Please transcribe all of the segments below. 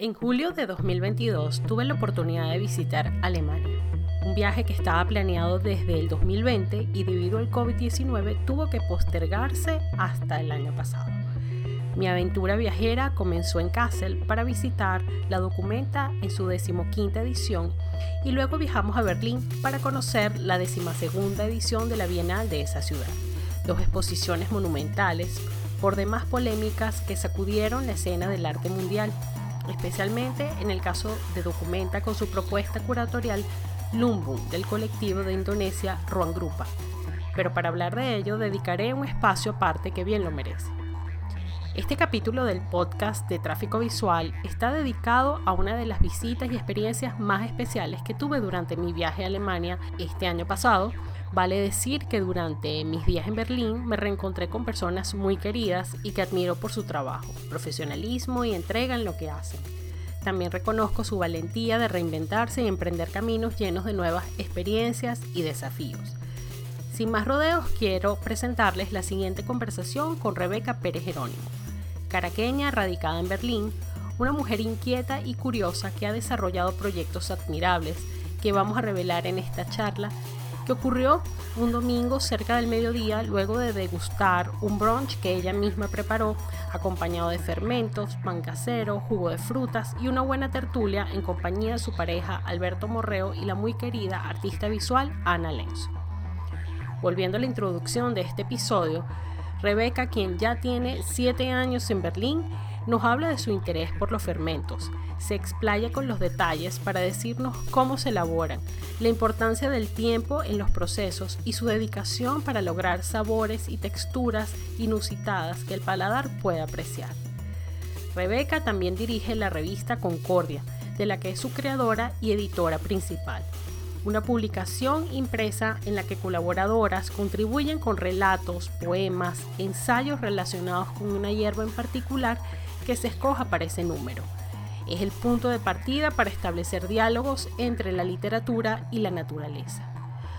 En julio de 2022 tuve la oportunidad de visitar Alemania, un viaje que estaba planeado desde el 2020 y debido al COVID-19 tuvo que postergarse hasta el año pasado. Mi aventura viajera comenzó en Kassel para visitar la Documenta en su decimoquinta edición y luego viajamos a Berlín para conocer la decimasegunda edición de la Bienal de esa ciudad. Dos exposiciones monumentales, por demás polémicas que sacudieron la escena del arte mundial especialmente en el caso de Documenta con su propuesta curatorial Lumbung del colectivo de Indonesia Ruang Grupa. Pero para hablar de ello dedicaré un espacio aparte que bien lo merece. Este capítulo del podcast de tráfico visual está dedicado a una de las visitas y experiencias más especiales que tuve durante mi viaje a Alemania este año pasado, Vale decir que durante mis días en Berlín me reencontré con personas muy queridas y que admiro por su trabajo, profesionalismo y entrega en lo que hacen. También reconozco su valentía de reinventarse y emprender caminos llenos de nuevas experiencias y desafíos. Sin más rodeos, quiero presentarles la siguiente conversación con Rebeca Pérez Jerónimo, caraqueña radicada en Berlín, una mujer inquieta y curiosa que ha desarrollado proyectos admirables que vamos a revelar en esta charla ocurrió un domingo cerca del mediodía luego de degustar un brunch que ella misma preparó acompañado de fermentos, pan casero, jugo de frutas y una buena tertulia en compañía de su pareja Alberto Morreo y la muy querida artista visual Ana Lenzo. Volviendo a la introducción de este episodio, Rebeca, quien ya tiene 7 años en Berlín, nos habla de su interés por los fermentos, se explaya con los detalles para decirnos cómo se elaboran, la importancia del tiempo en los procesos y su dedicación para lograr sabores y texturas inusitadas que el paladar pueda apreciar. Rebeca también dirige la revista Concordia, de la que es su creadora y editora principal una publicación impresa en la que colaboradoras contribuyen con relatos, poemas, ensayos relacionados con una hierba en particular que se escoja para ese número. Es el punto de partida para establecer diálogos entre la literatura y la naturaleza.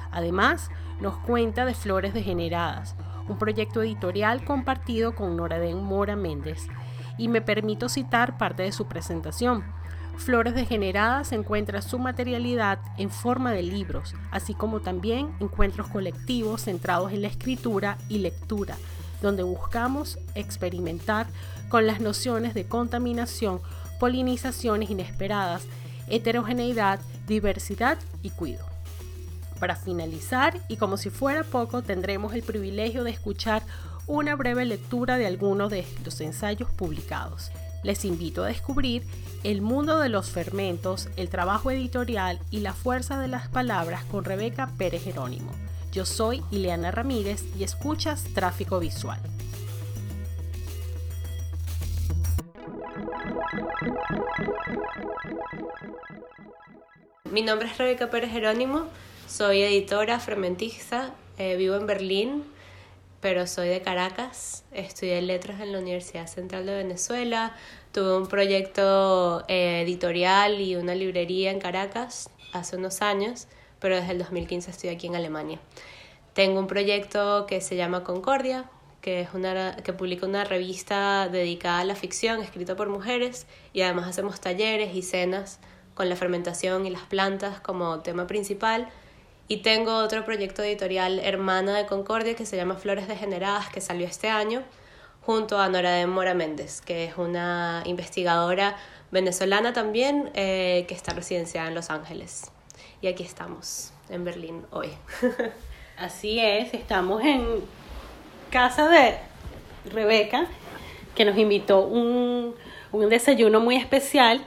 Además, nos cuenta de Flores Degeneradas, un proyecto editorial compartido con Noraden Mora Méndez, y me permito citar parte de su presentación. Flores Degeneradas encuentra su materialidad en forma de libros, así como también encuentros colectivos centrados en la escritura y lectura, donde buscamos experimentar con las nociones de contaminación, polinizaciones inesperadas, heterogeneidad, diversidad y cuido. Para finalizar, y como si fuera poco, tendremos el privilegio de escuchar una breve lectura de algunos de los ensayos publicados. Les invito a descubrir el mundo de los fermentos, el trabajo editorial y la fuerza de las palabras con Rebeca Pérez Jerónimo. Yo soy Ileana Ramírez y escuchas Tráfico Visual. Mi nombre es Rebeca Pérez Jerónimo, soy editora, fermentista, eh, vivo en Berlín, pero soy de Caracas, estudié letras en la Universidad Central de Venezuela, tuve un proyecto eh, editorial y una librería en Caracas hace unos años, pero desde el 2015 estoy aquí en Alemania. Tengo un proyecto que se llama Concordia, que, es una, que publica una revista dedicada a la ficción, escrita por mujeres, y además hacemos talleres y cenas con la fermentación y las plantas como tema principal. Y tengo otro proyecto editorial hermana de Concordia que se llama Flores Degeneradas, que salió este año, junto a Nora de Mora Méndez, que es una investigadora venezolana también eh, que está residenciada en Los Ángeles. Y aquí estamos, en Berlín, hoy. Así es, estamos en casa de Rebeca, que nos invitó un, un desayuno muy especial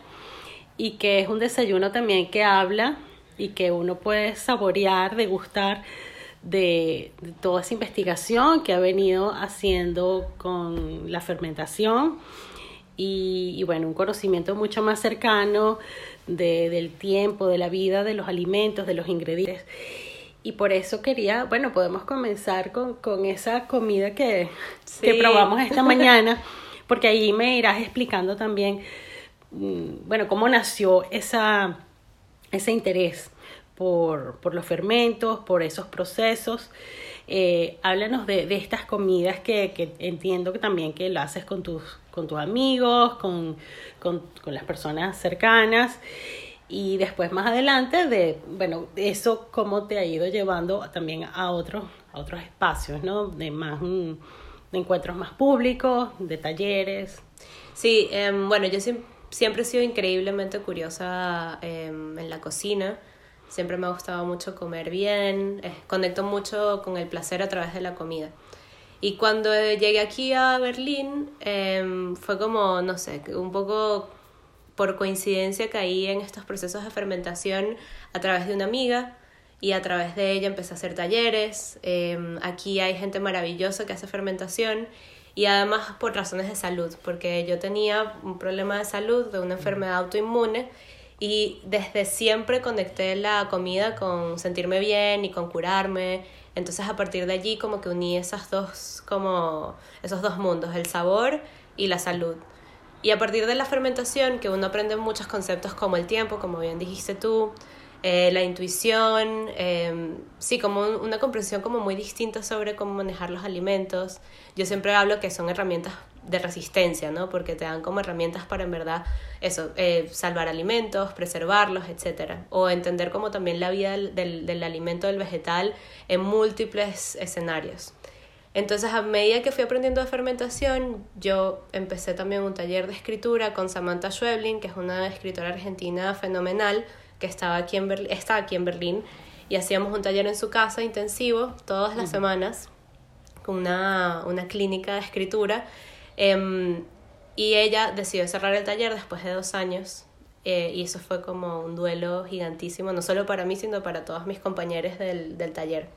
y que es un desayuno también que habla y que uno puede saborear, degustar de, de, toda esa investigación que ha venido haciendo con la fermentación y, y bueno, un conocimiento mucho más cercano de, del tiempo, de la vida, de los alimentos, de los ingredientes. Y por eso quería, bueno, podemos comenzar con, con esa comida que, sí. que probamos esta mañana, porque ahí me irás explicando también, mm, bueno, cómo nació esa, ese interés por, por los fermentos, por esos procesos. Eh, háblanos de, de, estas comidas que, que, entiendo que también que lo haces con tus con tus amigos, con, con, con las personas cercanas y después más adelante de, bueno, eso cómo te ha ido llevando también a otros, a otros espacios, ¿no? De más, mm, de encuentros más públicos, de talleres. Sí, em, bueno, yo siempre, he sido increíblemente curiosa em, en la cocina. Siempre me ha gustado mucho comer bien, eh, conecto mucho con el placer a través de la comida. Y cuando llegué aquí a Berlín, em, fue como, no sé, un poco por coincidencia caí en estos procesos de fermentación a través de una amiga y a través de ella empecé a hacer talleres. Em, aquí hay gente maravillosa que hace fermentación y además por razones de salud, porque yo tenía un problema de salud, de una enfermedad autoinmune y desde siempre conecté la comida con sentirme bien y con curarme. Entonces a partir de allí como que uní esas dos, como esos dos mundos, el sabor y la salud. Y a partir de la fermentación, que uno aprende muchos conceptos como el tiempo, como bien dijiste tú, eh, la intuición, em, sí, como una comprensión como muy distinta sobre cómo manejar los alimentos. Yo siempre hablo que son herramientas de resistencia, ¿no? Porque te dan como herramientas para en verdad eso, eh, salvar alimentos, preservarlos, etc. O entender como también la vida del, del, del alimento del vegetal en múltiples escenarios. Entonces, a medida que fui aprendiendo de fermentación, yo empecé también un taller de escritura con Samantha Schweblin, que es una escritora argentina fenomenal, que estaba aquí en está aquí en Berlín, y hacíamos un taller en su casa intensivo todas las semanas, con una, una, clínica de escritura. Em, y ella decidió cerrar el taller después de dos años. Eh, y eso fue como un duelo gigantísimo, no solo para mí, sino para todos mis compañeros del, del taller.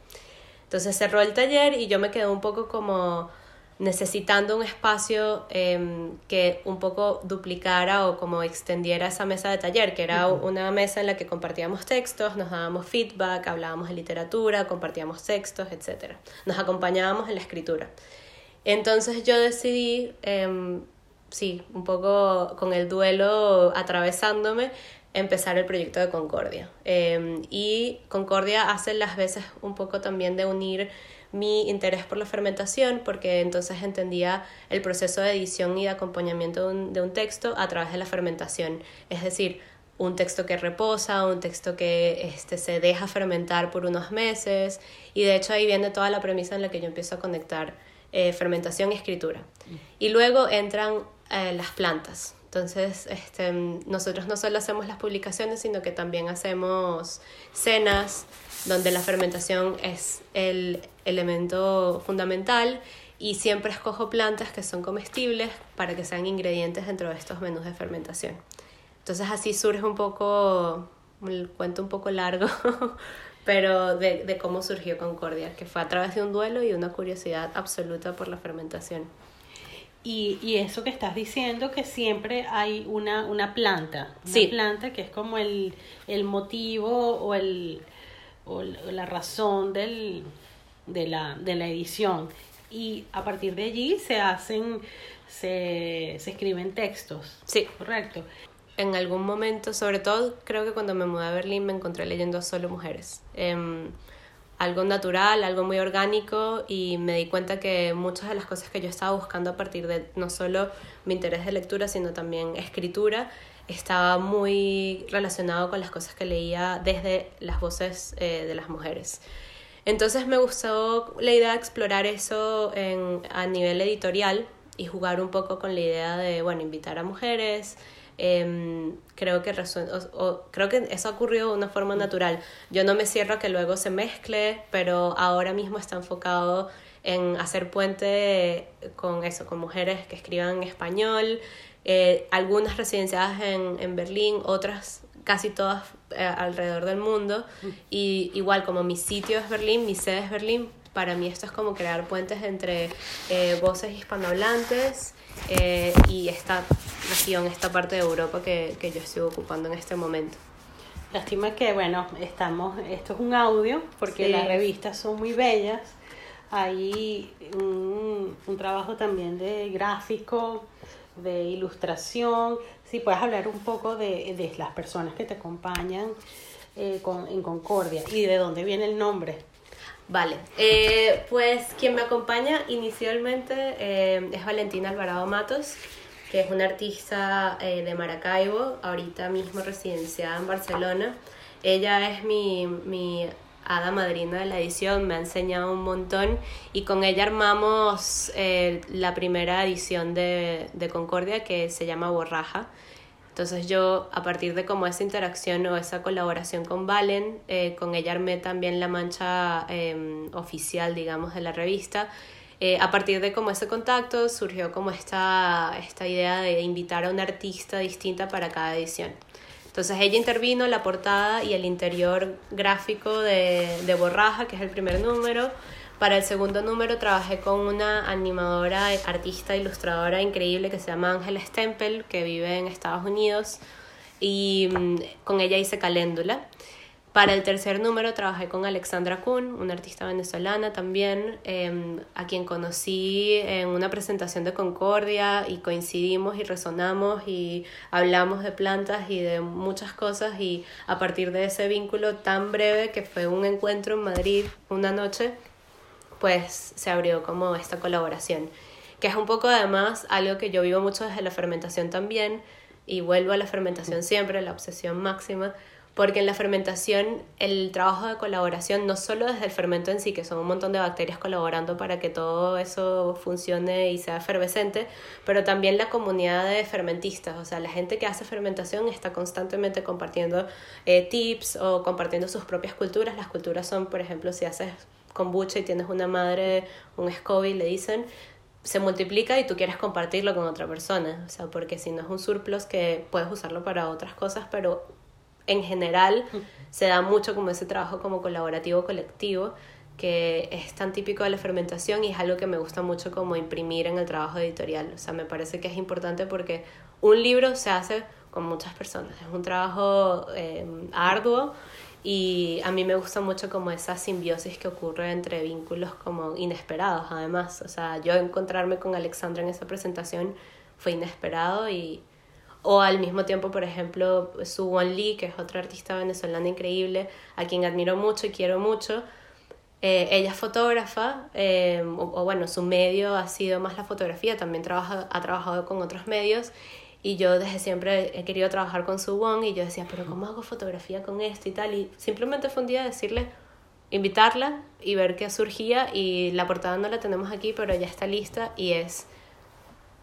Entonces cerró el taller y yo me quedé un poco como necesitando un espacio em, que un poco duplicara o como extendiera esa mesa de taller, que era una mesa en la que compartíamos textos, nos dábamos feedback, hablábamos de literatura, compartíamos textos, etc. Nos acompañábamos en la escritura. Entonces yo decidí, em, sí, un poco con el duelo atravesándome, empezar el proyecto de Concordia. Em, y Concordia hace las veces un poco también de unir mi interés por la fermentación, porque entonces entendía el proceso de edición y de acompañamiento de un, texto a través de la fermentación. Es decir, un texto que reposa, un texto que este, se deja fermentar por unos meses, y de hecho ahí viene toda la premisa en la que yo empiezo a conectar eh, fermentación y escritura. Y luego entran eh, las plantas. Entonces, este, nosotros no solo hacemos las publicaciones, sino que también hacemos cenas donde la fermentación es el elemento fundamental y siempre escojo plantas que son comestibles para que sean ingredientes dentro de estos menús de fermentación. Entonces así surge un poco, el cuento un poco largo, pero de, de cómo surgió Concordia, que fue a través de un duelo y una curiosidad absoluta por la fermentación. Y, y, eso que estás diciendo, que siempre hay una, una planta, una planta que es como el, el motivo o, el, o la razón del, de, la, de la edición. Y a partir de allí se hacen, se, se escriben textos. Sí. Correcto. En algún momento, sobre todo creo que cuando me mudé a Berlín me encontré leyendo solo mujeres. Eh, algo natural, algo muy orgánico y me di cuenta que muchas de las cosas que yo estaba buscando a partir de no solo mi interés de lectura, sino también escritura, estaba muy relacionado con las cosas que leía desde las voces eh, de las mujeres. Entonces me gustó la idea de explorar eso en, a nivel editorial y jugar un poco con la idea de, bueno, invitar a mujeres, Em, creo, que creo que eso ha ocurrido de una forma natural. Yo no me cierro a que luego se mezcle, pero ahora mismo está enfocado en hacer puente con eso, con mujeres que escriban en español, eh, algunas residenciadas en, en Berlín, otras casi todas eh, alrededor del mundo. Y igual como mi sitio es Berlín, mi sede es Berlín, para mí esto es como crear puentes entre eh, voces hispanohablantes eh, y esta región, esta parte de Europa que, que yo estoy ocupando en este momento. Lástima que, bueno, estamos, esto es un audio, porque las revistas son muy bellas. Hay un, un, trabajo también de gráfico, de ilustración. Si puedes hablar un poco de, de las personas que te acompañan eh, con, en Concordia y de dónde viene el nombre. Vale, eh, pues quien me acompaña inicialmente eh, es Valentina Alvarado Matos. que es una artista eh, de Maracaibo, ahorita mismo residenciada en Barcelona. Ella es mi, mi hada madrina de la edición, me ha enseñado un montón y con ella armamos la primera edición de, de, Concordia que se llama Borraja. Entonces yo a partir de como esa interacción o esa colaboración con Valen, eh, con ella armé también la mancha em, oficial, digamos, de la revista. Eh, a partir de como ese contacto surgió como esta, esta idea de invitar a una artista distinta para cada edición. Entonces ella intervino la portada y el interior gráfico de, de Borraja, que es el primer número. Para el segundo número trabajé con una animadora, artista, ilustradora increíble que se llama Ángela Stempel, que vive en Estados Unidos, y mm, con ella hice Caléndula. Para el tercer número trabajé con Alexandra Kuhn, una artista venezolana también, em, a quien conocí en una presentación de Concordia y coincidimos y resonamos y hablamos de plantas y de muchas cosas y a partir de ese vínculo tan breve que fue un encuentro en Madrid una noche, pues se abrió como esta colaboración, que es un poco además algo que yo vivo mucho desde la fermentación también y vuelvo a la fermentación siempre, la obsesión máxima porque en la fermentación el trabajo de colaboración, no solo desde el fermento en sí, que son un montón de bacterias colaborando para que todo eso funcione y sea efervescente, pero también la comunidad de fermentistas, o sea, la gente que hace fermentación está constantemente compartiendo eh, tips o compartiendo sus propias culturas. Las culturas son, por ejemplo, si haces kombucha y tienes una madre, un SCOBY, le dicen, se multiplica y tú quieres compartirlo con otra persona, o sea, porque si no es un surplus que puedes usarlo para otras cosas, pero en general se da mucho como ese trabajo como colaborativo colectivo que es tan típico de la fermentación y es algo que me gusta mucho como imprimir en el trabajo editorial. O sea, me parece que es importante porque un libro se hace con muchas personas, es un trabajo em, arduo y a mí me gusta mucho como esa simbiosis que ocurre entre vínculos como inesperados además. O sea, yo encontrarme con Alexandra en esa presentación fue inesperado y o al mismo tiempo, por ejemplo, Su Won Lee, que es otra artista venezolana increíble, a quien admiro mucho y quiero mucho. Eh, ella es fotógrafa, eh, o, bueno, su medio ha sido más la fotografía, también trabaja, ha trabajado con otros medios. Y yo desde siempre he querido trabajar con Su Won y yo decía, pero ¿cómo hago fotografía con esto y tal? Y simplemente fue un día decirle, invitarla y ver qué surgía. Y la portada no la tenemos aquí, pero ya está lista y es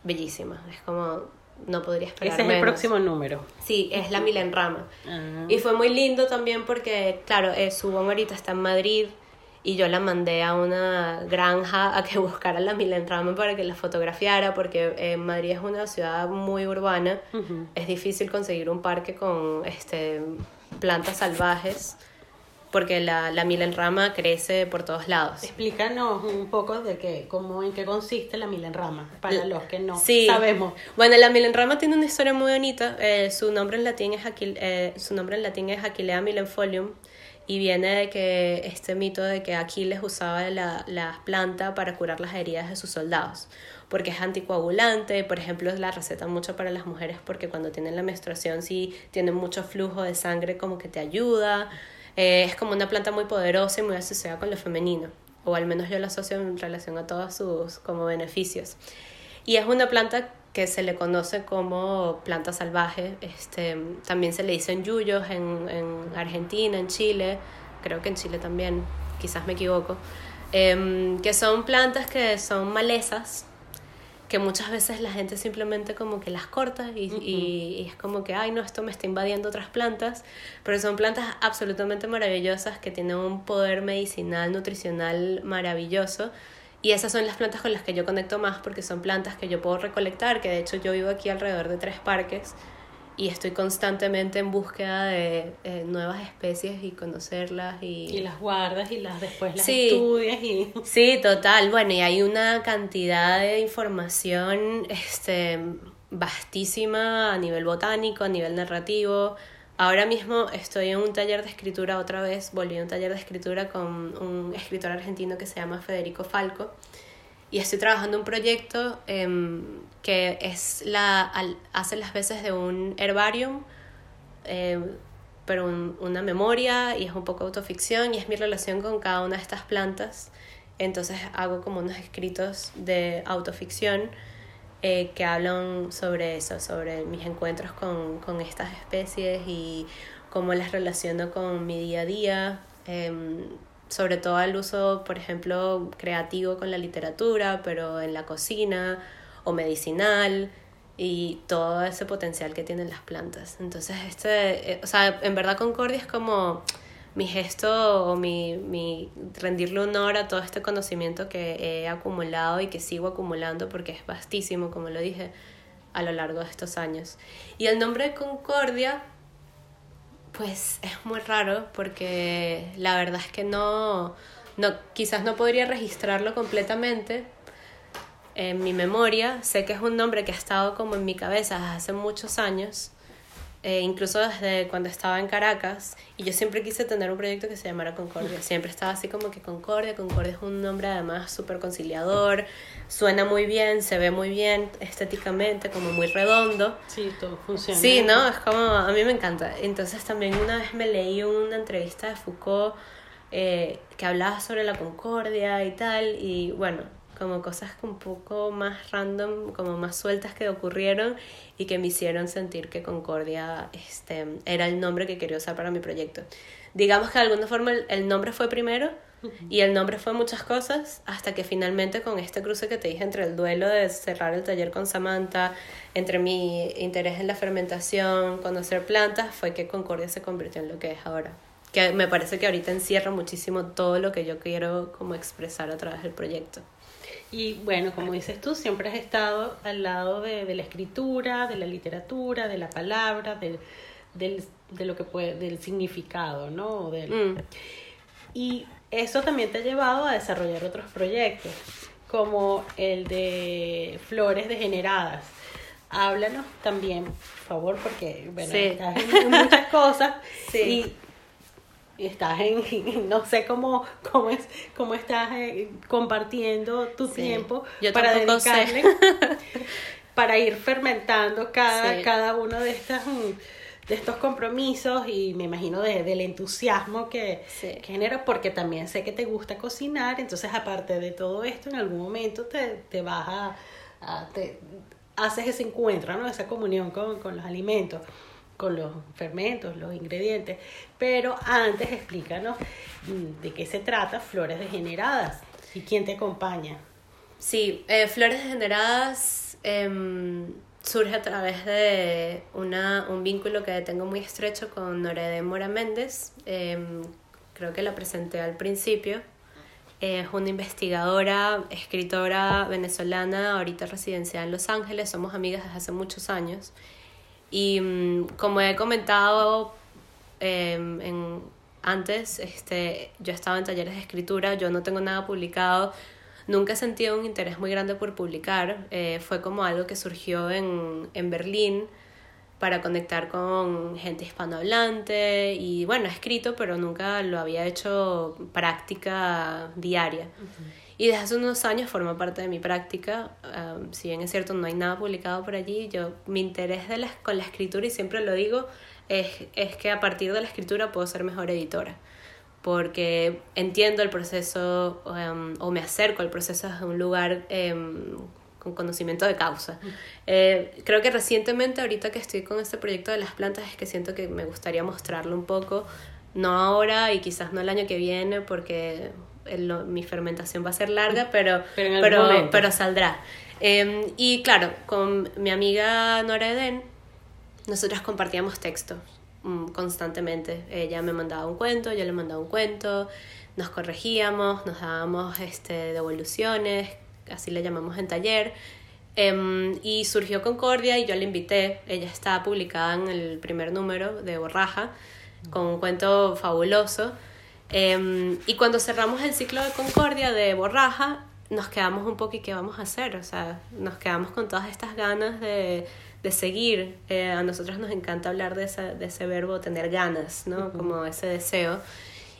bellísima. Es como no podría esperar Ese es el próximo número. Sí, es la Milenrama. Rama. Ah. Y fue muy lindo también porque, claro, eh, su ahorita está en Madrid y yo la mandé a una granja a que buscara la Milenrama para que la fotografiara porque eh, Madrid es una ciudad muy urbana. Es difícil conseguir un parque con este, plantas salvajes porque la, la milenrama crece por todos lados. Explícanos un poco de qué, cómo, en qué consiste la milenrama, para los que no sabemos. Bueno, la milenrama tiene una historia muy bonita. Eh, su, nombre en latín es eh, su nombre en latín es Aquilea milenfolium y viene de que este mito de que Aquiles usaba la, la planta para curar las heridas de sus soldados porque es anticoagulante, por ejemplo, la receta mucho para las mujeres porque cuando tienen la menstruación si tienen mucho flujo de sangre como que te ayuda. Eh, es como una planta muy poderosa y muy asociada con lo femenino, o al menos yo la asocio en relación a todos sus como beneficios. Y es una planta que se le conoce como planta salvaje, este, también se le dicen yuyos en, en Argentina, en Chile, creo que en Chile también, quizás me equivoco, em, que son plantas que son malezas, que muchas veces la gente simplemente como que las corta y, y, es como que, ay, no, esto me está invadiendo otras plantas, pero son plantas absolutamente maravillosas que tienen un poder medicinal, nutricional maravilloso. Y esas son las plantas con las que yo conecto más porque son plantas que yo puedo recolectar, que de hecho yo vivo aquí alrededor de tres parques y estoy constantemente en búsqueda de eh, nuevas especies y conocerlas y... y las guardas y las después las estudias y... Sí, total. Bueno, y hay una cantidad de información este, vastísima a nivel botánico, a nivel narrativo. Ahora mismo estoy en un taller de escritura otra vez, volví a un taller de escritura con un escritor argentino que se llama Federico Falco y estoy trabajando un proyecto em, que es la, hace las veces de un herbarium, em, pero una memoria y es un poco autoficción y es mi relación con cada una de estas plantas. Entonces hago como unos escritos de autoficción eh, que hablan sobre eso, sobre mis encuentros con, con estas especies y cómo las relaciono con mi día a día. Em, sobre todo el uso, por ejemplo, creativo con la literatura, pero en la cocina o medicinal y todo ese potencial que tienen las plantas. Entonces, este, eh, o sea, en verdad Concordia es como mi gesto o mi, mi rendirle honor a todo este conocimiento que he acumulado y que sigo acumulando porque es vastísimo, como lo dije, a lo largo de estos años. Y el nombre de Concordia, pues es muy raro porque la verdad es que no, no quizás no podría registrarlo completamente, en mi memoria. Sé que es un nombre que ha estado como en mi cabeza hace muchos años, eh, incluso desde cuando estaba en Caracas. Y yo siempre quise tener un proyecto que se llamara Concordia. Siempre estaba así como que Concordia. Concordia es un nombre además súper conciliador. Suena muy bien, se ve muy bien estéticamente, como muy redondo. Sí, todo funciona. Sí, ¿no? Es como, a mí me encanta. Entonces también una vez me leí una entrevista de Foucault eh, que hablaba sobre la concordia y tal. Y bueno, como cosas un poco más random, como más sueltas que ocurrieron y que me hicieron sentir que Concordia este, era el nombre que quería usar para mi proyecto. Digamos que de alguna forma el, nombre fue primero y el nombre fue muchas cosas hasta que finalmente con este cruce que te dije entre el duelo de cerrar el taller con Samantha, entre mi interés en la fermentación, conocer plantas, fue que Concordia se convirtió en lo que es ahora que me parece que ahorita encierra muchísimo todo lo que yo quiero como expresar a través del proyecto. Y bueno, como dices tú, siempre has estado al lado de, de la escritura, de la literatura, de la palabra, del, del, de lo que puede, del significado, ¿no? Del, mm. Y eso también te ha llevado a desarrollar otros proyectos, como el de Flores Degeneradas. Háblanos también, por favor, porque bueno, estás en muchas cosas. Sí estás en, no sé cómo, cómo, es, cómo estás eh, compartiendo tu tiempo para dedicarle, para ir fermentando cada, cada uno de estas de estos compromisos y me imagino de, del entusiasmo que, genera, porque también sé que te gusta cocinar, entonces aparte de todo esto, en algún momento te, te vas a, te, haces ese encuentro, ¿no? esa comunión con, con los alimentos con los fermentos, los ingredientes. Pero antes explícanos mm, de qué se trata Flores Degeneradas y quién te acompaña. Sí, eh, Flores Degeneradas em, surge a través de una, un vínculo que tengo muy estrecho con Norede Mora Méndez. Em, creo que la presenté al principio. Es una investigadora, escritora venezolana, ahorita residenciada en Los Ángeles. Somos amigas desde hace muchos años. Y mm, como he comentado em, en, antes, este, yo estaba en talleres de escritura, yo no tengo nada publicado, nunca he sentido un interés muy grande por publicar, eh, fue como algo que surgió en, en Berlín para conectar con gente hispanohablante y bueno, he escrito, pero nunca lo había hecho práctica diaria. Y desde hace unos años forma parte de mi práctica. si bien es cierto, no hay nada publicado por allí, yo mi interés de con la escritura, y siempre lo digo, es, es que a partir de la escritura puedo ser mejor editora. Porque entiendo el proceso o me acerco al proceso desde un lugar em, con conocimiento de causa. Eh, creo que recientemente, ahorita que estoy con este proyecto de las plantas, es que siento que me gustaría mostrarlo un poco, no ahora y quizás no el año que viene, porque mi fermentación va a ser larga, pero, pero, pero, saldrá. Em, y claro, con mi amiga Nora Eden, nosotras compartíamos textos mm, constantemente. Ella me mandaba un cuento, yo le mandaba un cuento, nos corregíamos, nos dábamos este, devoluciones, así le llamamos en taller. Em, y surgió Concordia y yo la invité. Ella está publicada en el primer número de Borraja, con un cuento fabuloso. Em, y cuando cerramos el ciclo de Concordia de Borraja, nos quedamos un poco y qué vamos a hacer, o sea, nos quedamos con todas estas ganas de, de seguir. Eh, a nosotros nos encanta hablar de ese, de ese verbo tener ganas, ¿no? Como ese deseo.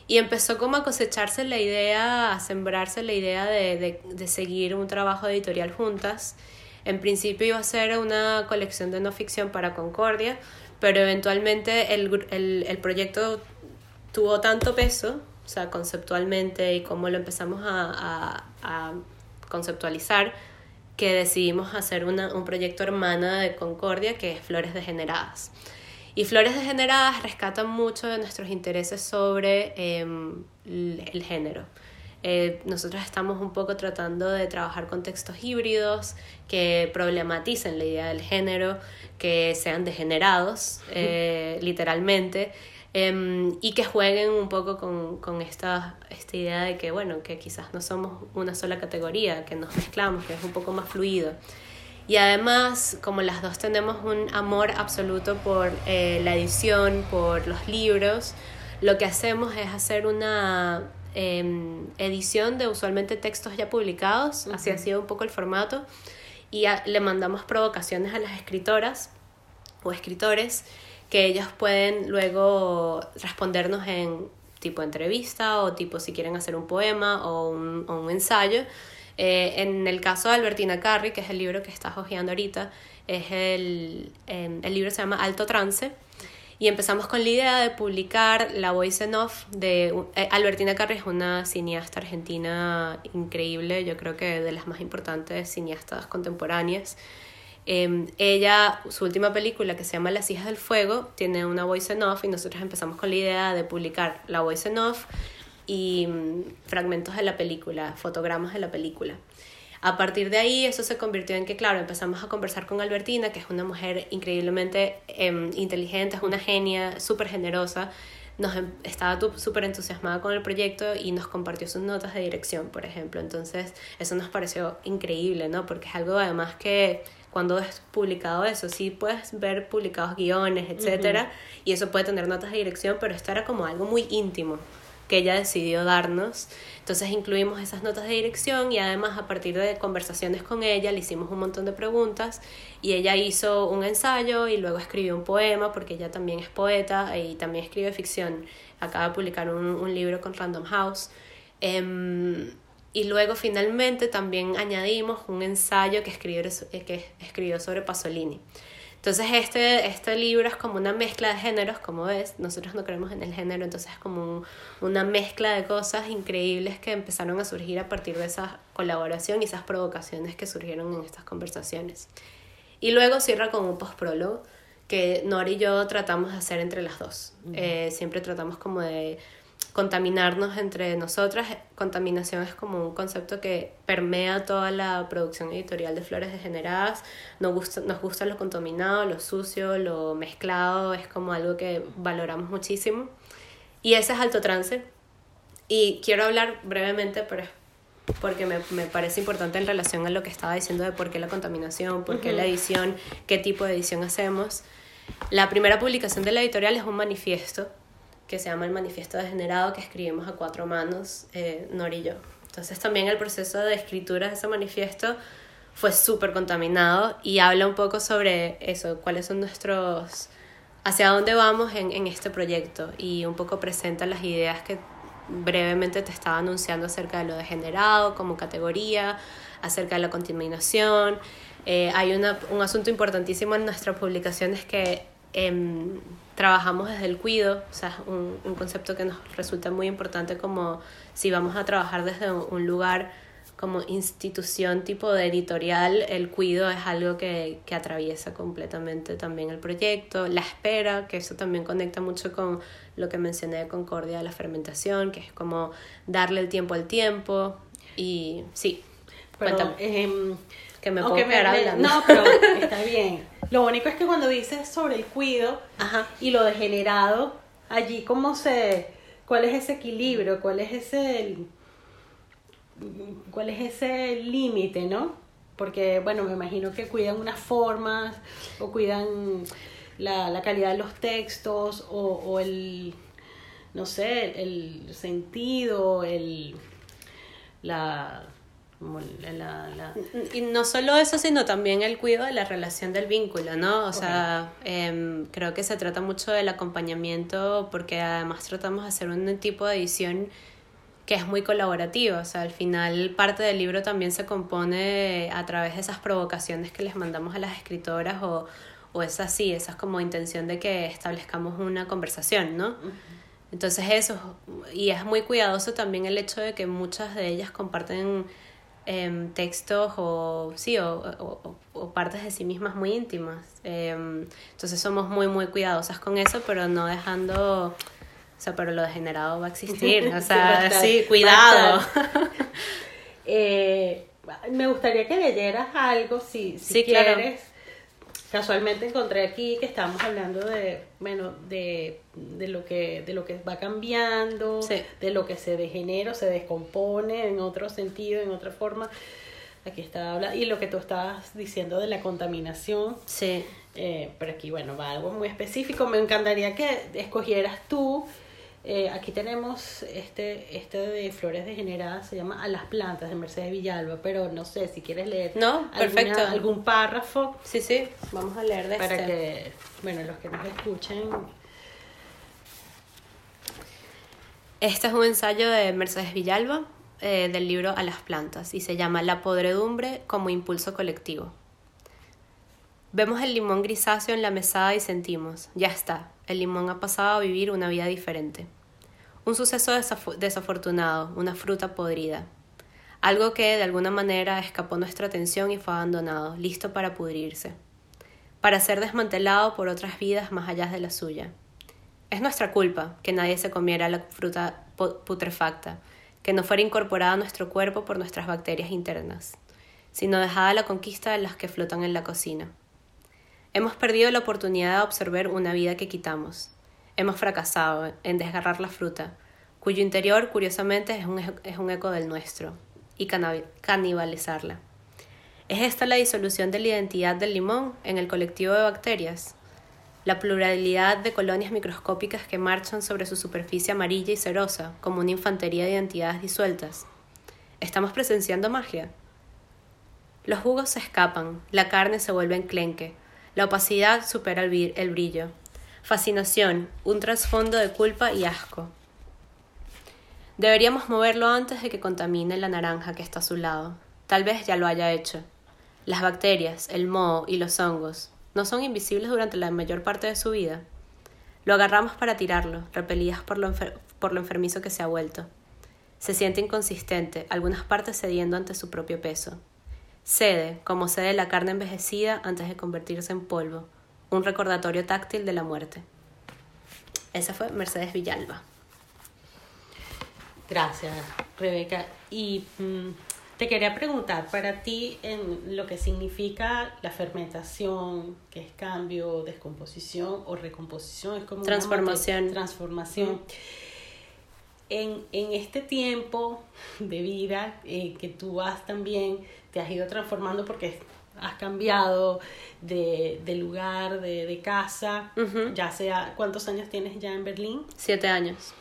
Y empezó como a cosecharse la idea, a sembrarse la idea de, de, de seguir un trabajo editorial juntas. En principio iba a ser una colección de no ficción para Concordia, pero eventualmente el, el, el proyecto tuvo tanto peso, o sea, conceptualmente y cómo lo empezamos a, a, a conceptualizar, que decidimos hacer una, un proyecto hermana de Concordia que es Flores Degeneradas. Y Flores Degeneradas rescatan mucho de nuestros intereses sobre em, el género. Eh, nosotros estamos un poco tratando de trabajar con textos híbridos que problematicen la idea del género, que sean degenerados, eh, literalmente, em, y que jueguen un poco con, con esta, esta idea de que, bueno, que quizás no somos una sola categoría, que nos mezclamos, que es un poco más fluido. Y además, como las dos tenemos un amor absoluto por eh, la edición, por los libros, lo que hacemos es hacer una Em, edición de usualmente textos ya publicados, así ha sido un poco el formato, y le mandamos provocaciones a las escritoras o escritores que ellos pueden luego respondernos en tipo entrevista o tipo si quieren hacer un poema o un, o un ensayo. Eh, en el caso de Albertina Carri, que es el libro que estás hojeando ahorita, es el, em, el libro se llama Alto Trance y empezamos con la idea de publicar la voice off de eh, Albertina Carri es una cineasta argentina increíble, yo creo que de las más importantes cineastas contemporáneas. Em, ella, su última película que se llama Las hijas del fuego, tiene una voice en off y nosotros empezamos con la idea de publicar la voice en off y mm, fragmentos de la película, fotogramas de la película. A partir de ahí eso se convirtió en que, claro, empezamos a conversar con Albertina, que es una mujer increíblemente em, inteligente, es una genia, súper generosa. Nos em, estaba súper entusiasmada con el proyecto y nos compartió sus notas de dirección, por ejemplo. Entonces, eso nos pareció increíble, ¿no? Porque es algo además que cuando es publicado eso, sí puedes ver publicados guiones, etcétera, y eso puede tener notas de dirección, pero esto era como algo muy íntimo que ella decidió darnos. Entonces incluimos esas notas de dirección y además a partir de conversaciones con ella le hicimos un montón de preguntas y ella hizo un ensayo y luego escribió un poema porque ella también es poeta y también escribe ficción. Acaba de publicar un, un libro con Random House. Em, y luego finalmente también añadimos un ensayo que escribió, que escribió sobre Pasolini. Entonces este, este libro es como una mezcla de géneros, como ves, nosotros no creemos en el género, entonces es como una mezcla de cosas increíbles que empezaron a surgir a partir de esa colaboración y esas provocaciones que surgieron en estas conversaciones. Y luego cierra con un postprólogo que Nora y yo tratamos de hacer entre las dos. Eh, siempre tratamos como de contaminarnos entre nosotras. Contaminación es como un concepto que permea toda la producción editorial de Flores Degeneradas. Nos gusta, nos gusta lo contaminado, lo sucio, lo mezclado, es como algo que valoramos muchísimo. Y ese es alto trance. Y quiero hablar brevemente, pero porque me, me, parece importante en relación a lo que estaba diciendo de por qué la contaminación, por qué la edición, qué tipo de edición hacemos. La primera publicación de la editorial es un manifiesto que se llama El Manifiesto Degenerado, que escribimos a cuatro manos, eh, Nori y yo. Entonces también el proceso de escritura de ese manifiesto fue súper contaminado y habla un poco sobre eso, cuáles son nuestros, hacia dónde vamos en, en este proyecto y un poco presenta las ideas que brevemente te estaba anunciando acerca de lo degenerado como categoría, acerca de la contaminación. Eh, hay una, un asunto importantísimo en nuestras publicaciones que Em, trabajamos desde el cuido, o sea, un, un concepto que nos resulta muy importante como si vamos a trabajar desde un lugar como institución tipo de editorial, el cuido es algo que, que, atraviesa completamente también el proyecto. La espera, que eso también conecta mucho con lo que mencioné de Concordia de la fermentación, que es como darle el tiempo al tiempo. Y sí, Pero, eh, que me puedo quedar hablando. No, pero está bien. Lo único es que cuando dices sobre el cuido y lo degenerado, allí cómo se, cuál es ese equilibrio, cuál es ese, cuál es ese límite, ¿no? Porque, bueno, me imagino que cuidan unas formas o cuidan la, la calidad de los textos o, o el, no sé, el sentido, el, la y no solo eso, sino también el cuidado de la relación del vínculo, ¿no? O sea, em, creo que se trata mucho del acompañamiento porque además tratamos de hacer un tipo de edición que es muy colaborativa, o sea, al final parte del libro también se compone a través de esas provocaciones que les mandamos a las escritoras o, o es así, esa es como intención de que establezcamos una conversación, ¿no? Entonces eso, y es muy cuidadoso también el hecho de que muchas de ellas comparten em, textos o, sí, o, o, o, partes de sí mismas muy íntimas. Em, entonces somos muy, muy cuidadosas con eso, pero no dejando, o sea, pero lo degenerado va a existir, o sea, sí, cuidado. eh, me gustaría que leyeras algo, si, si quieres. Casualmente encontré aquí que estamos hablando de, bueno, de, de lo que, de lo que va cambiando, de lo que se degenera, se descompone en otro sentido, en otra forma. Aquí está hablando, y lo que tú estabas diciendo de la contaminación. Sí. Eh, pero aquí, bueno, va algo muy específico. Me encantaría que escogieras tú eh, aquí tenemos este, este de flores degeneradas, se llama A las plantas de Mercedes Villalba, pero no sé si quieres leer no, perfecto. algún párrafo. Sí, sí, vamos a leer de Para este. que, bueno, los que nos escuchen. Este es un ensayo de Mercedes Villalba eh, del libro A las plantas y se llama La podredumbre como impulso colectivo. Vemos el limón grisáceo en la mesada y sentimos, ya está, el limón ha pasado a vivir una vida diferente. Un suceso desafortunado, una fruta podrida. Algo que de alguna manera escapó nuestra atención y fue abandonado, listo para pudrirse. Para ser desmantelado por otras vidas más allá de la suya. Es nuestra culpa que nadie se comiera la fruta putrefacta, que no fuera incorporada a nuestro cuerpo por nuestras bacterias internas, sino dejada a la conquista de las que flotan en la cocina. Hemos perdido la oportunidad de observar una vida que quitamos. Hemos fracasado en desgarrar la fruta, cuyo interior, curiosamente, es un, es un eco del nuestro, y canibalizarla. ¿Es esta la disolución de la identidad del limón en el colectivo de bacterias? La pluralidad de colonias microscópicas que marchan sobre su superficie amarilla y cerosa, como una infantería de identidades disueltas. ¿Estamos presenciando magia? Los jugos se escapan, la carne se vuelve enclenque, la opacidad supera el brillo. Fascinación, un trasfondo de culpa y asco. Deberíamos moverlo antes de que contamine la naranja que está a su lado. Tal vez ya lo haya hecho. Las bacterias, el moho y los hongos no son invisibles durante la mayor parte de su vida. Lo agarramos para tirarlo, repelidas por lo, por lo enfermizo que se ha vuelto. Se siente inconsistente, algunas partes cediendo ante su propio peso. Cede, como cede la carne envejecida antes de convertirse en polvo, un recordatorio táctil de la muerte. Esa fue Mercedes Villalba. Gracias, Rebeca. Y mm, te quería preguntar, para ti, en lo que significa la fermentación, que es cambio, descomposición o recomposición, es como transformación. transformación. En, en, este tiempo de vida eh, que tú has también te has ido transformando porque has cambiado de, de lugar, de, de casa, ya sea, ¿cuántos años tienes ya en Berlín? Siete años.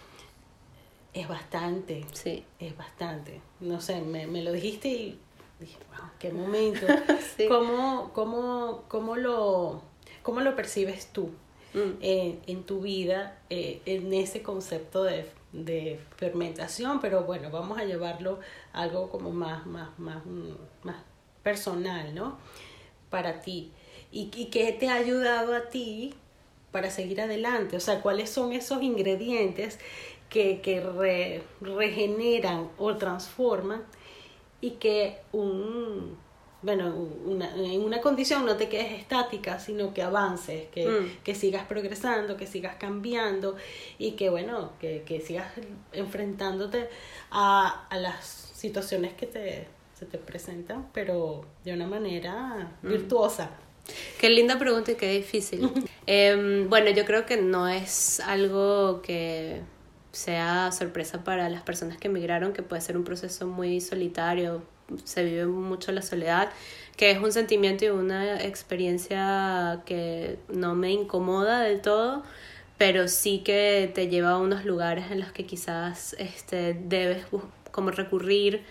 Es bastante. Sí. Es bastante. No sé, me, me lo dijiste y dije, wow, qué momento. ¿Cómo, cómo, cómo, lo, ¿Cómo lo percibes tú mm. en, en, tu vida, eh, en ese concepto de de fermentación, pero bueno, vamos a llevarlo algo como más, más, más, más personal, ¿no? Para ti. ¿Y, y qué te ha ayudado a ti para seguir adelante? O sea, ¿cuáles son esos ingredientes que, que regeneran o transforman y que un bueno, una, en una condición no te quedes estática, sino que avances, que, mm. que sigas progresando, que sigas cambiando y que, bueno, que, que sigas enfrentándote a, a las situaciones que te, se te presentan, pero de una manera mm. virtuosa. Qué linda pregunta y qué difícil. eh, bueno, yo creo que no es algo que sea sorpresa para las personas que emigraron, que puede ser un proceso muy solitario, se vive mucho la soledad, que es un sentimiento y una experiencia que no me incomoda del todo, pero sí que te lleva a unos lugares en los que quizás este, debes como recurrir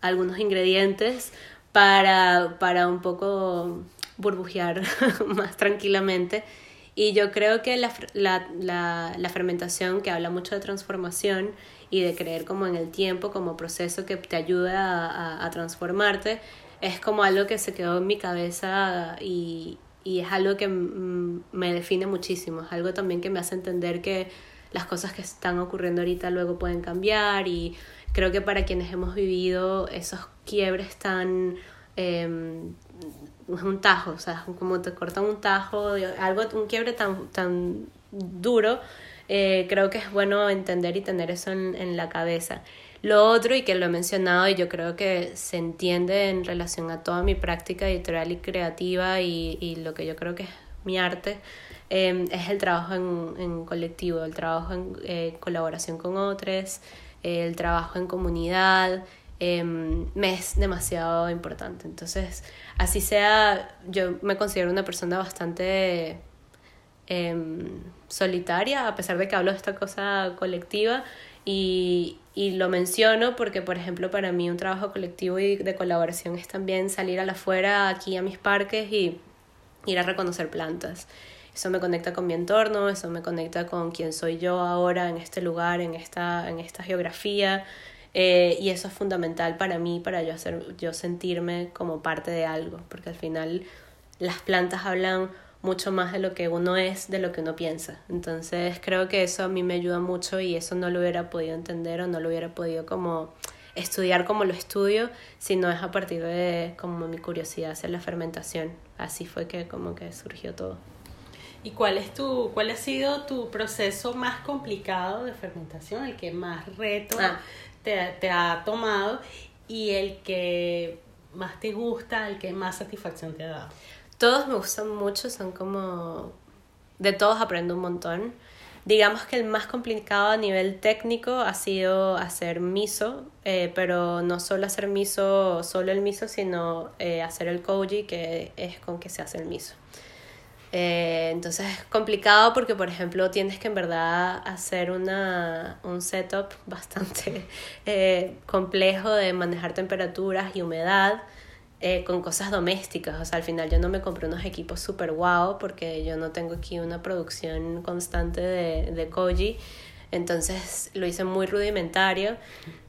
a algunos ingredientes para, para un poco burbujear más tranquilamente. Y yo creo que la, la, la, la fermentación, que habla mucho de transformación, y de creer como en el tiempo como proceso que te ayuda a, a, transformarte, es como algo que se quedó en mi cabeza y, y es algo que me define muchísimo, es algo también que me hace entender que las cosas que están ocurriendo ahorita luego pueden cambiar y creo que para quienes hemos vivido esos quiebres tan... Em, un tajo, o sea, como te cortan un tajo, algo, un quiebre tan, tan duro, eh, creo que es bueno entender y tener eso en, en la cabeza. Lo otro, y que lo he mencionado y yo creo que se entiende en relación a toda mi práctica editorial y creativa y, y lo que yo creo que es mi arte, em, es el trabajo en, en, colectivo, el trabajo en eh, colaboración con otros, el trabajo en comunidad, em, me es demasiado importante. Entonces, así sea, yo me considero una persona bastante em, solitaria, a pesar de que hablo de esta cosa colectiva, y, y lo menciono porque, por ejemplo, para mí un trabajo colectivo y de colaboración es también salir a la afuera, aquí a mis parques y ir a reconocer plantas. Eso me conecta con mi entorno, eso me conecta con quién soy yo ahora en este lugar, en esta, en esta geografía. Eh, y eso es fundamental para mí, para yo, hacer, yo sentirme como parte de algo, porque al final las plantas hablan mucho más de lo que uno es, de lo que uno piensa. Entonces creo que eso a mí me ayuda mucho y eso no lo hubiera podido entender o no lo hubiera podido como estudiar como lo estudio, sino es a partir de como mi curiosidad hacia la fermentación. Así fue que como que surgió todo. ¿Y cuál es tu, cuál ha sido tu proceso más complicado de fermentación, el que más reto ah. Te, te ha tomado y el que más te gusta, el que más satisfacción te ha dado? Todos me gustan mucho, son como... De todos aprendo un montón. Digamos que el más complicado a nivel técnico ha sido hacer miso, eh, pero no solo hacer miso, solo el miso, sino eh, hacer el koji, que es con que se hace el miso. Eh, entonces es complicado porque, por ejemplo, tienes que en verdad hacer una, un setup bastante complejo de manejar temperaturas y humedad. Eh, con cosas domésticas. O sea, al final yo no me compré unos equipos super wow porque yo no tengo aquí una producción constante de, de koji. Entonces lo hice muy rudimentario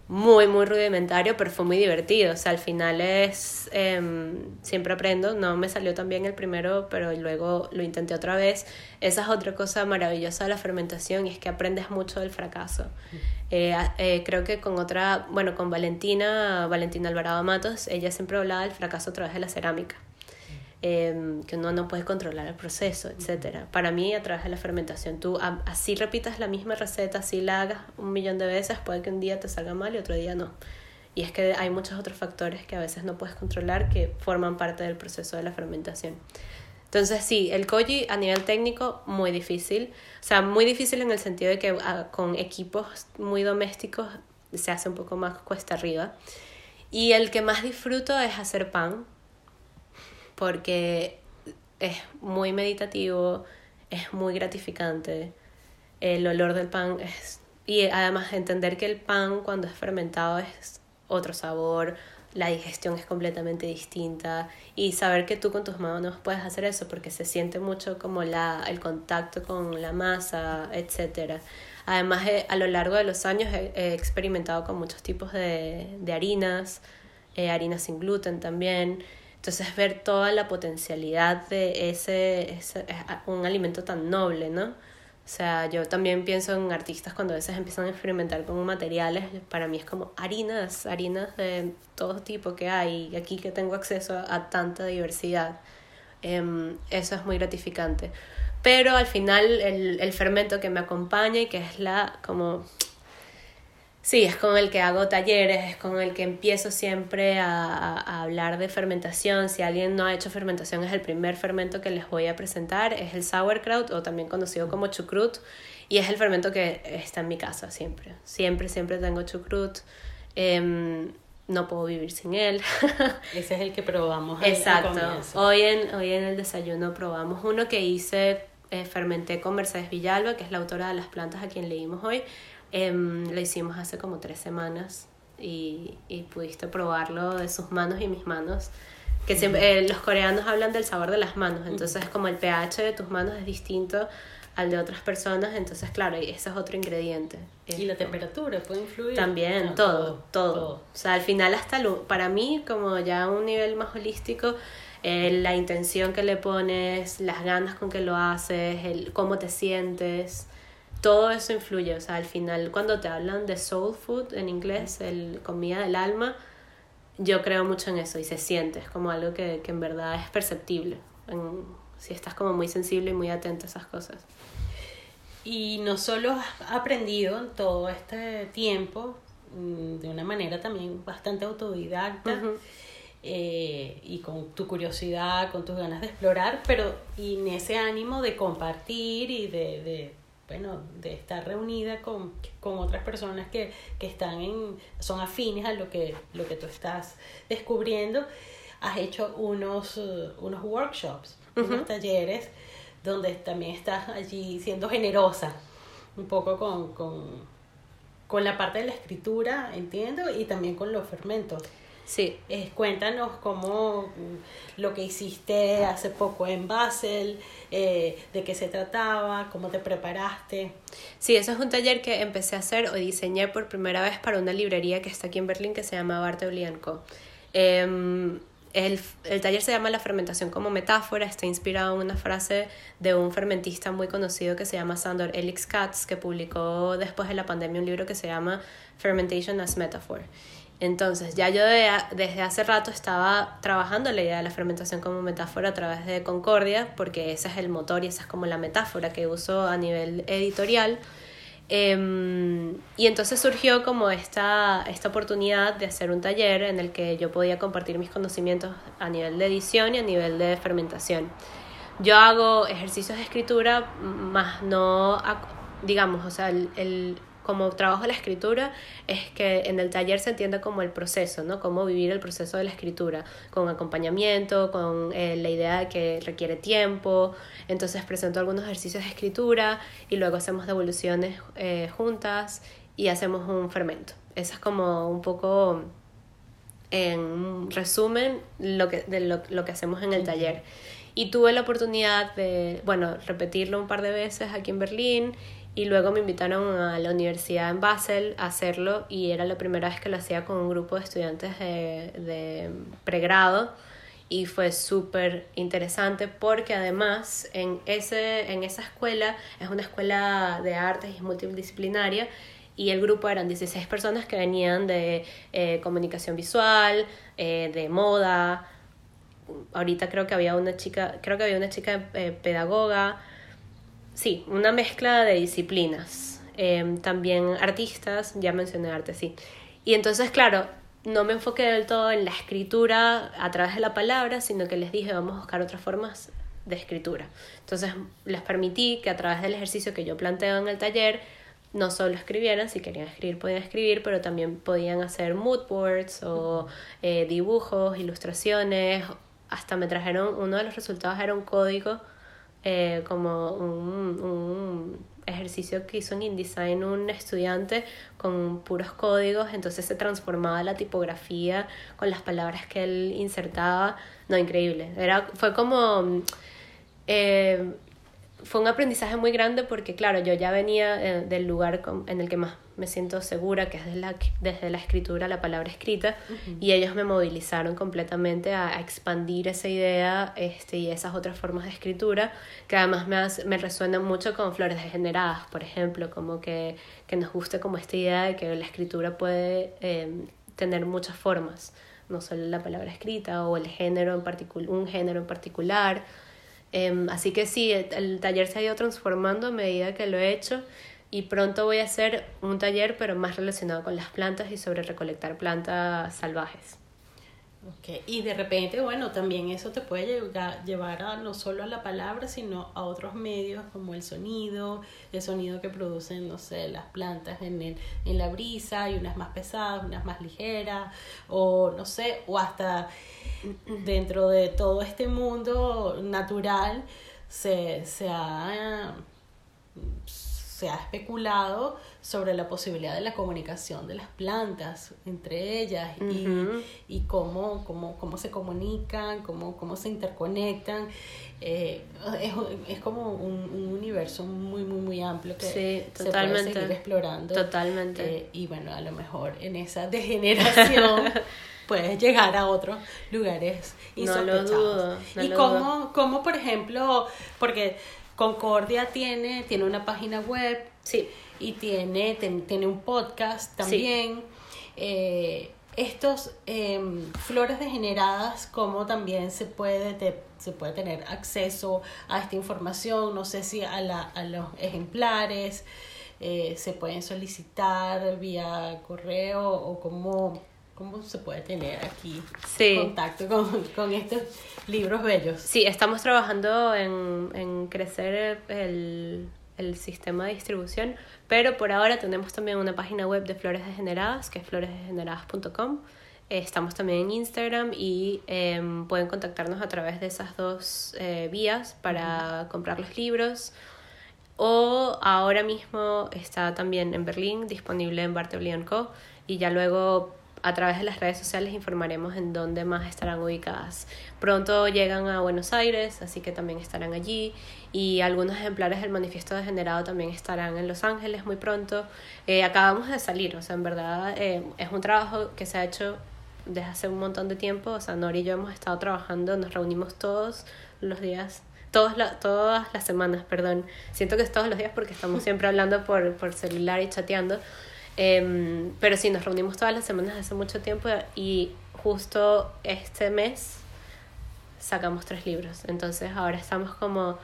muy, muy rudimentario, pero fue muy divertido. O sea, al final es, em, siempre aprendo, no me salió tan bien el primero, pero luego lo intenté otra vez. Esa es otra cosa maravillosa de la fermentación y es que aprendes mucho del fracaso. Eh, eh, creo que con otra, bueno, con Valentina, Valentina Alvarado Matos, ella siempre hablaba del fracaso a través de la cerámica. Em, que uno no puede controlar el proceso, etc. Para mí, a través de la fermentación, tú así repitas la misma receta, así la hagas un millón de veces, puede que un día te salga mal y otro día no. Y es que hay muchos otros factores que a veces no puedes controlar que forman parte del proceso de la fermentación. Entonces sí, el koji a nivel técnico muy difícil, o sea, muy difícil en el sentido de que ah, con equipos muy domésticos se hace un poco más cuesta arriba. Y el que más disfruto es hacer pan, porque es muy meditativo, es muy gratificante, el olor del pan es... Y además entender que el pan cuando es fermentado es otro sabor, la digestión es completamente distinta y saber que tú con tus manos puedes hacer eso porque se siente mucho como la, el contacto con la masa, etc. Además, eh, a lo largo de los años he, experimentado con muchos tipos de, de harinas, eh, harinas sin gluten también. Entonces ver toda la potencialidad de ese, ese un alimento tan noble, ¿no? O sea, yo también pienso en artistas cuando a veces empiezan a experimentar con materiales, para mí es como harinas, harinas de todo tipo que hay, y aquí que tengo acceso a, tanta diversidad. Em, eso es muy gratificante. Pero al final el, el fermento que me acompaña y que es la como Sí, es con el que hago talleres, es con el que empiezo siempre a, hablar de fermentación. Si alguien no ha hecho fermentación, es el primer fermento que les voy a presentar. Es el sauerkraut o también conocido como chucrut. Y es el fermento que está en mi casa siempre. Siempre, siempre tengo chucrut. Em, no puedo vivir sin él. Ese es el que probamos. Exacto. Hoy en, hoy en el desayuno probamos uno que hice, eh, fermenté con Mercedes Villalba, que es la autora de las plantas a quien leímos hoy Em, lo hicimos hace como tres semanas y, y, pudiste probarlo de sus manos y mis manos. Que siempre, eh, los coreanos hablan del sabor de las manos, entonces como el pH de tus manos es distinto al de otras personas, entonces claro, ese es otro ingrediente. ¿Y la temperatura puede influir? También, todo, todo, O sea, al final hasta lo, para mí, como ya a un nivel más holístico, eh, la intención que le pones, las ganas con que lo haces, el cómo te sientes, todo eso influye. O sea, al final, cuando te hablan de soul food en inglés, el comida del alma, yo creo mucho en eso y se siente, es como algo que, que en verdad es perceptible. si estás como muy sensible y muy atento a esas cosas. Y no solo has aprendido en todo este tiempo, mm, de una manera también bastante autodidacta, eh, y con tu curiosidad, con tus ganas de explorar, pero y en ese ánimo de compartir y de, de bueno, de estar reunida con, con otras personas que, que, están en, son afines a lo que, lo que tú estás descubriendo, has hecho unos, uh, unos workshops, unos talleres donde también estás allí siendo generosa, un poco con, con, con la parte de la escritura, entiendo, y también con los fermentos. Sí. Eh, cuéntanos cómo mm, lo que hiciste hace poco en Basel, eh, de qué se trataba, cómo te preparaste. Sí, eso es un taller que empecé a hacer o diseñé por primera vez para una librería que está aquí en Berlín que se llama Bartolí Co. Em, el, el, taller se llama La fermentación como metáfora, está inspirado en una frase de un fermentista muy conocido que se llama Sandor Elix Katz, que publicó después de la pandemia un libro que se llama Fermentation as Metaphor. Entonces, ya yo desde hace rato estaba trabajando la idea de la fermentación como metáfora a través de Concordia, porque ese es el motor y esa es como la metáfora que uso a nivel editorial. Em, y entonces surgió como esta, esta oportunidad de hacer un taller en el que yo podía compartir mis conocimientos a nivel de edición y a nivel de fermentación. Yo hago ejercicios de escritura, más no, digamos, o sea, el como trabajo la escritura es que en el taller se entiende como el proceso, ¿no? Cómo vivir el proceso de la escritura, con acompañamiento, con eh, la idea de que requiere tiempo. Entonces presento algunos ejercicios de escritura y luego hacemos devoluciones eh, juntas y hacemos un fermento. Eso es como un poco, en resumen, lo que, de lo, lo que hacemos en el taller. Y tuve la oportunidad de, bueno, repetirlo un par de veces aquí en Berlín y luego me invitaron a la universidad en Basel a hacerlo y era la primera vez que lo hacía con un grupo de estudiantes de, de pregrado y fue súper interesante porque además en, ese, en esa escuela es una escuela de artes y multidisciplinaria y el grupo eran 16 personas que venían de eh, comunicación visual, eh, de moda, ahorita creo que había una chica, creo que había una chica eh, pedagoga, sí, una mezcla de disciplinas. Em, también artistas, ya mencioné arte, sí. Y entonces, claro, no me enfoqué del todo en la escritura a través de la palabra, sino que les dije, vamos a buscar otras formas de escritura. Entonces, les permití que a través del ejercicio que yo planteo en el taller, no solo escribieran, si querían escribir podían escribir, pero también podían hacer mood boards o eh, dibujos, ilustraciones. Hasta me trajeron, uno de los resultados era un código eh, como un, un, ejercicio que hizo en InDesign un estudiante con puros códigos, entonces se transformaba la tipografía con las palabras que él insertaba, no, increíble, era, fue como... Eh, fue un aprendizaje muy grande porque, claro, yo ya venía eh, del lugar en el que más me siento segura, que es desde la, desde la escritura, la palabra escrita, y ellos me movilizaron completamente a, expandir esa idea este, y esas otras formas de escritura, que además me, me resuenan mucho con flores degeneradas, por ejemplo, como que, que nos guste como esta idea de que la escritura puede em, tener muchas formas, no solo la palabra escrita o el género en particular, un género en particular. Em, así que sí, el taller se ha ido transformando a medida que lo he hecho y pronto voy a hacer un taller pero más relacionado con las plantas y sobre recolectar plantas salvajes. Okay. Y de repente, bueno, también eso te puede llevar, llevar a no solo a la palabra, sino a otros medios como el sonido, el sonido que producen, no sé, las plantas en, el, en la brisa, hay unas más pesadas, unas más ligeras, o no sé, o hasta dentro de todo este mundo natural se, se ha se ha especulado sobre la posibilidad de la comunicación de las plantas entre ellas y, y cómo, cómo, cómo, se comunican, cómo, cómo se interconectan. Eh, es, es, como un, un, universo muy, muy, muy amplio que se puede seguir explorando. Totalmente. Eh, y bueno, a lo mejor en esa degeneración puedes llegar a otros lugares insospechados. No lo dudo. y cómo, cómo, por ejemplo, porque Concordia tiene, tiene una página web, Sí. Y tiene, ten- tiene un podcast también. Eh, estos em, flores degeneradas, como también se puede, te- se puede tener acceso a esta información, no sé si a, la, a los ejemplares, eh, se pueden solicitar vía correo o cómo, cómo se puede tener aquí Sí. contacto con, con estos libros bellos. Sí, estamos trabajando en, en crecer el, el sistema de distribución, pero por ahora tenemos también una página web de Flores Degeneradas, que es floresdegeneradas.com. Eh, Estamos también en Instagram y em, pueden contactarnos a través de esas dos eh, vías para comprar los libros. O ahora mismo está también en Berlín, disponible en Bartleby Co. Y ya luego a través de las redes sociales informaremos en dónde más estarán ubicadas. Pronto llegan a Buenos Aires, así que también estarán allí. Y algunos ejemplares del manifiesto degenerado también estarán en Los Ángeles muy pronto. Eh, acabamos de salir, o sea, en verdad eh, es un trabajo que se ha hecho desde hace un montón de tiempo. O sea, Nori y yo hemos estado trabajando, nos reunimos todos los días todas la- todas las semanas, perdón. Siento que es todos los días porque estamos siempre hablando por, por celular y chateando. Em, pero sí, nos reunimos todas las semanas hace mucho tiempo y justo este mes sacamos tres libros. Entonces ahora estamos como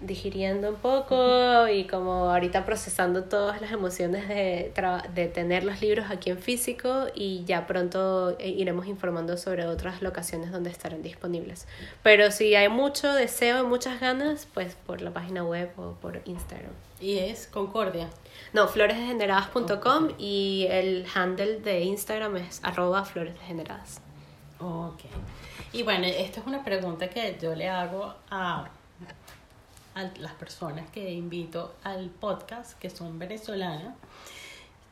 digiriendo un poco y como ahorita procesando todas las emociones de, de tener los libros aquí en físico y ya pronto eh, iremos informando sobre otras locaciones donde estarán disponibles. Pero si hay mucho deseo y muchas ganas, pues por la página web o por Instagram. Y es Concordia. No, floresdegeneradas.com y el handle de Instagram es arroba floresdegeneradas. Ok. Y bueno, esta es una pregunta que yo le hago a, a las personas que invito al podcast, que son venezolanas,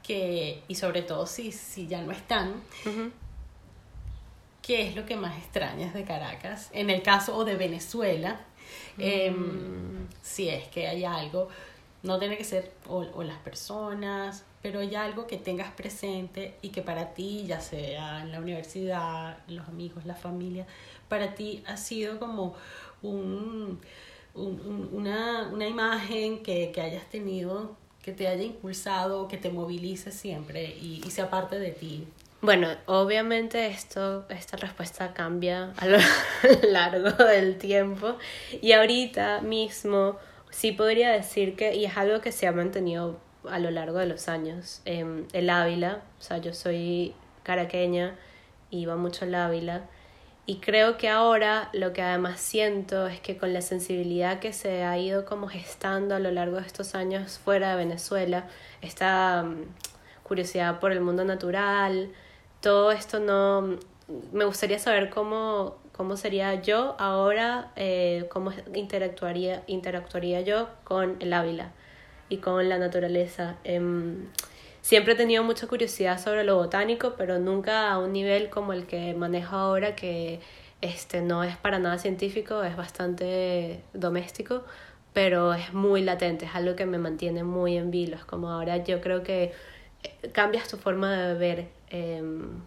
que, y sobre todo si, si ya no están. ¿qué es lo que más extrañas de Caracas? En el caso o de Venezuela, em, si es que hay algo, no tiene que ser o, o las personas, pero hay algo que tengas presente y que para ti, ya sea en la universidad, los amigos, la familia, para ti ha sido como un, un- un- una, una imagen que, que hayas tenido, que te haya impulsado, que te movilice siempre y, y sea parte de ti. Bueno, obviamente esto, esta respuesta cambia a lo largo del tiempo y ahorita mismo sí podría decir que, y es algo que se ha mantenido a lo largo de los años, em, el Ávila, o sea, yo soy caraqueña, iba mucho al Ávila y creo que ahora lo que además siento es que con la sensibilidad que se ha ido como gestando a lo largo de estos años fuera de Venezuela, esta mm, curiosidad por el mundo natural, todo esto no... Me gustaría saber cómo, cómo sería yo ahora, eh, cómo interactuaría, interactuaría yo con el Ávila y con la naturaleza. Em, siempre he tenido mucha curiosidad sobre lo botánico, pero nunca a un nivel como el que manejo ahora, que este, no es para nada científico, es bastante doméstico, pero es muy latente, es algo que me mantiene muy en vilo. Es como ahora yo creo que eh, cambias tu forma de ver em,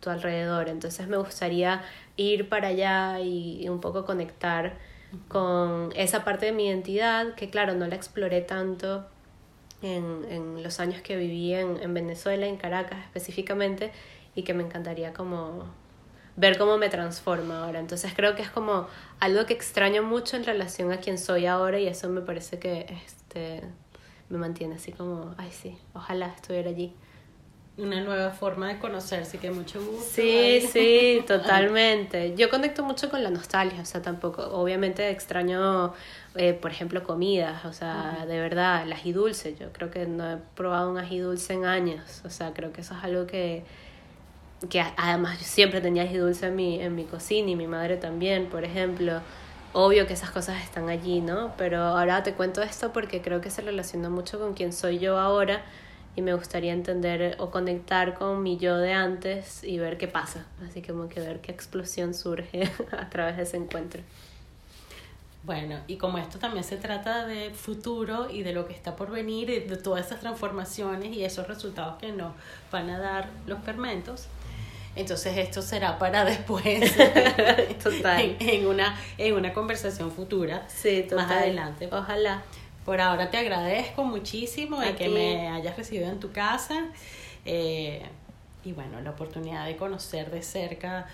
tu alrededor. Entonces me gustaría ir para allá y, un poco conectar con esa parte de mi identidad que claro, no la exploré tanto en, en los años que viví en, en Venezuela, en Caracas específicamente, y que me encantaría como ver cómo me transforma ahora. Entonces creo que es como algo que extraño mucho en relación a quien soy ahora y eso me parece que este, me mantiene así como, ay sí, ojalá estuviera allí. Una nueva forma de conocerse, que mucho gusto. Sí, sí, totalmente. Yo conecto mucho con la nostalgia, o sea, tampoco, obviamente extraño, eh, por ejemplo, comidas, o sea, de verdad, el ají dulce. Yo creo que no he probado un ají dulce en años, o sea, creo que eso es algo que, que además yo siempre tenía ají dulce en mi, en mi cocina y mi madre también, por ejemplo. Obvio que esas cosas están allí, ¿no? Pero ahora te cuento esto porque creo que se relaciona mucho con quién soy yo ahora y me gustaría entender o conectar con mi yo de antes y ver qué pasa. Así que como que ver qué explosión surge a través de ese encuentro. Bueno, y como esto también se trata de futuro y de lo que está por venir, y de todas esas transformaciones y esos resultados que nos van a dar los fermentos, entonces esto será para después, Total. en, en una, en una conversación futura, Sí, total. más adelante. Ojalá. Por ahora te agradezco muchísimo de que me hayas recibido en tu casa. eh, y bueno, la oportunidad de conocer de cerca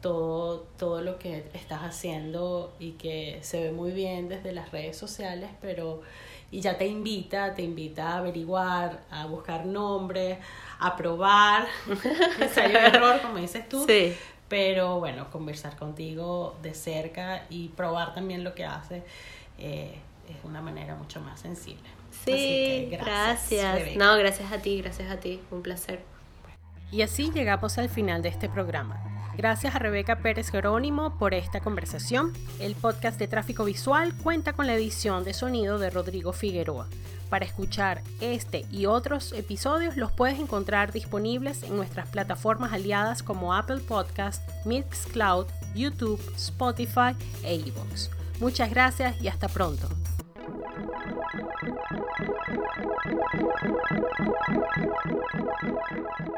todo, todo lo que estás haciendo y que se ve muy bien desde las redes sociales, pero y ya te invita, te invita a averiguar, a buscar nombres, a probar, ensayo error, como dices tú. Sí. Pero bueno, conversar contigo de cerca y probar también lo que haces eh, es una manera mucho más sensible. Así Sí, que gracias. Rebeca. No, gracias a ti, gracias a ti. Un placer. Y así llegamos al final de este programa. Gracias a Rebeca Pérez Jerónimo por esta conversación. El podcast de Tráfico Visual cuenta con la edición de sonido de Rodrigo Figueroa. Para escuchar este y otros episodios los puedes encontrar disponibles en nuestras plataformas aliadas como Apple Podcast, Mixcloud, YouTube, Spotify e iVoox. Muchas gracias y hasta pronto. Thank you.